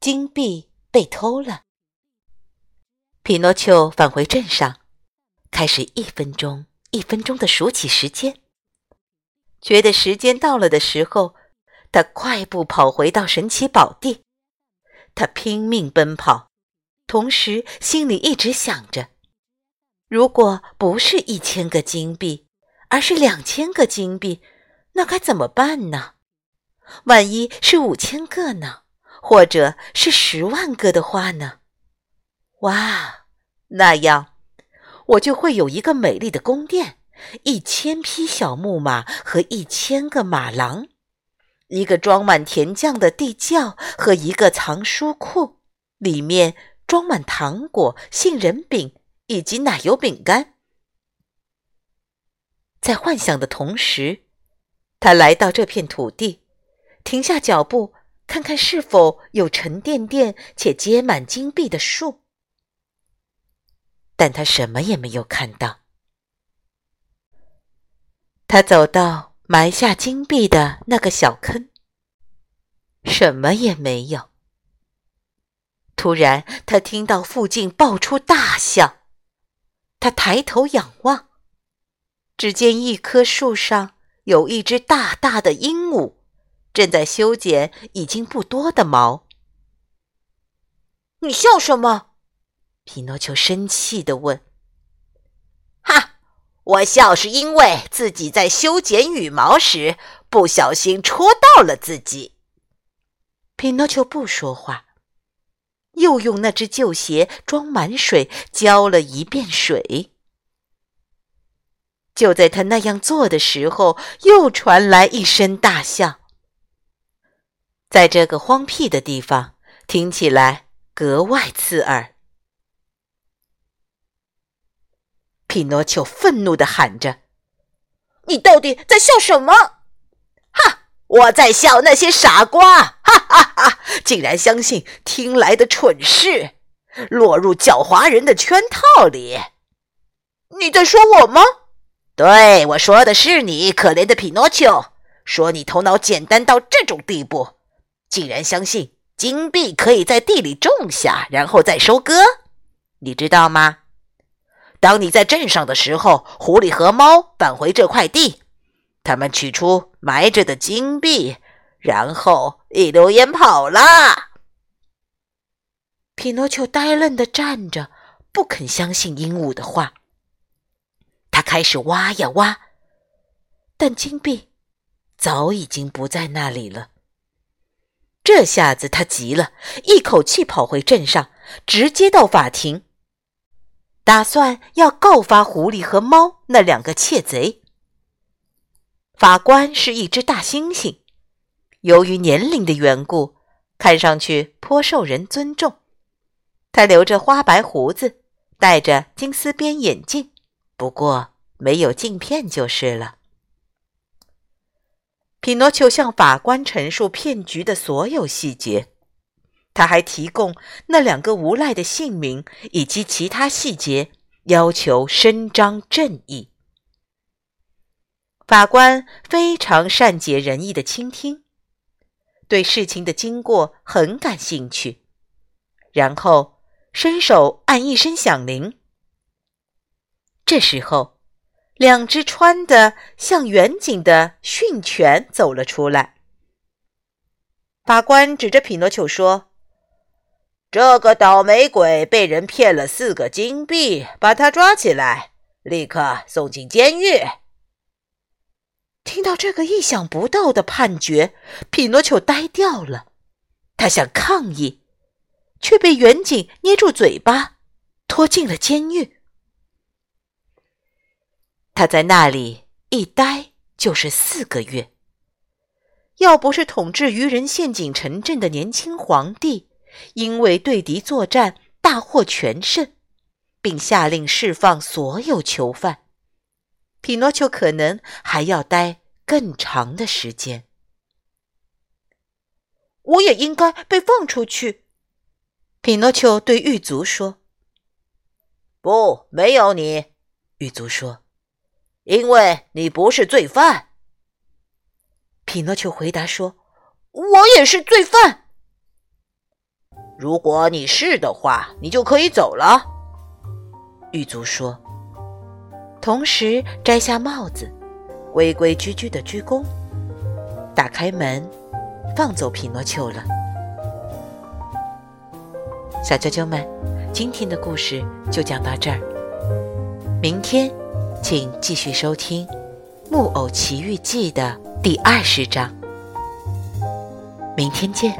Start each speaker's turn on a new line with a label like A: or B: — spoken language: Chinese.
A: 金币被偷了。匹诺丘返回镇上，开始一分钟一分钟的数起时间。觉得时间到了的时候，他快步跑回到神奇宝地。他拼命奔跑，同时心里一直想着：如果不是一千个金币，而是两千个金币，那该怎么办呢？万一是五千个呢？或者是十万个的话呢？哇，那样我就会有一个美丽的宫殿，一千匹小木马和一千个马郎，一个装满甜酱的地窖和一个藏书库，里面装满糖果、杏仁饼以及奶油饼干。在幻想的同时，他来到这片土地，停下脚步。看看是否有沉甸甸且结满金币的树，但他什么也没有看到。他走到埋下金币的那个小坑，什么也没有。突然，他听到附近爆出大笑，他抬头仰望，只见一棵树上有一只大大的鹦鹉。正在修剪已经不多的毛。你笑什么？匹诺丘生气地问。
B: 哈，我笑是因为自己在修剪羽毛时不小心戳到了自己。
A: 匹诺丘不说话，又用那只旧鞋装满水，浇了一遍水。就在他那样做的时候，又传来一声大笑。在这个荒僻的地方，听起来格外刺耳。匹诺丘愤怒地喊着：“
B: 你到底在笑什么？”“哈，我在笑那些傻瓜！哈哈哈，竟然相信听来的蠢事，落入狡猾人的圈套里。”“你在说我吗？”“
C: 对，我说的是你，可怜的匹诺丘。说你头脑简单到这种地步。”竟然相信金币可以在地里种下，然后再收割，你知道吗？当你在镇上的时候，狐狸和猫返回这块地，他们取出埋着的金币，然后一溜烟跑了。
A: 匹诺丘呆愣地站着，不肯相信鹦鹉的话。他开始挖呀挖，但金币早已经不在那里了。这下子他急了，一口气跑回镇上，直接到法庭，打算要告发狐狸和猫那两个窃贼。法官是一只大猩猩，由于年龄的缘故，看上去颇受人尊重。他留着花白胡子，戴着金丝边眼镜，不过没有镜片就是了。匹诺丘向法官陈述骗局的所有细节，他还提供那两个无赖的姓名以及其他细节，要求伸张正义。法官非常善解人意的倾听，对事情的经过很感兴趣，然后伸手按一声响铃。这时候。两只穿的像远景的训犬走了出来。法官指着匹诺丘说：“
C: 这个倒霉鬼被人骗了四个金币，把他抓起来，立刻送进监狱。”
A: 听到这个意想不到的判决，匹诺丘呆掉了。他想抗议，却被远景捏住嘴巴，拖进了监狱。他在那里一待就是四个月，要不是统治愚人陷阱城镇的年轻皇帝因为对敌作战大获全胜，并下令释放所有囚犯，匹诺丘可能还要待更长的时间。
B: 我也应该被放出去，
A: 匹诺丘对狱卒说。
C: “不，没有你。”狱卒说，“因为你不是罪犯。”
A: 匹诺丘回答说：“
B: 我也是罪犯。
C: 如果你是的话，你就可以走了。”
A: 狱卒说，同时摘下帽子，规规矩矩的鞠躬，打开门，放走匹诺丘了。小啾啾们，今天的故事就讲到这儿，明天请继续收听《木偶奇遇记》的。第二十章，明天见。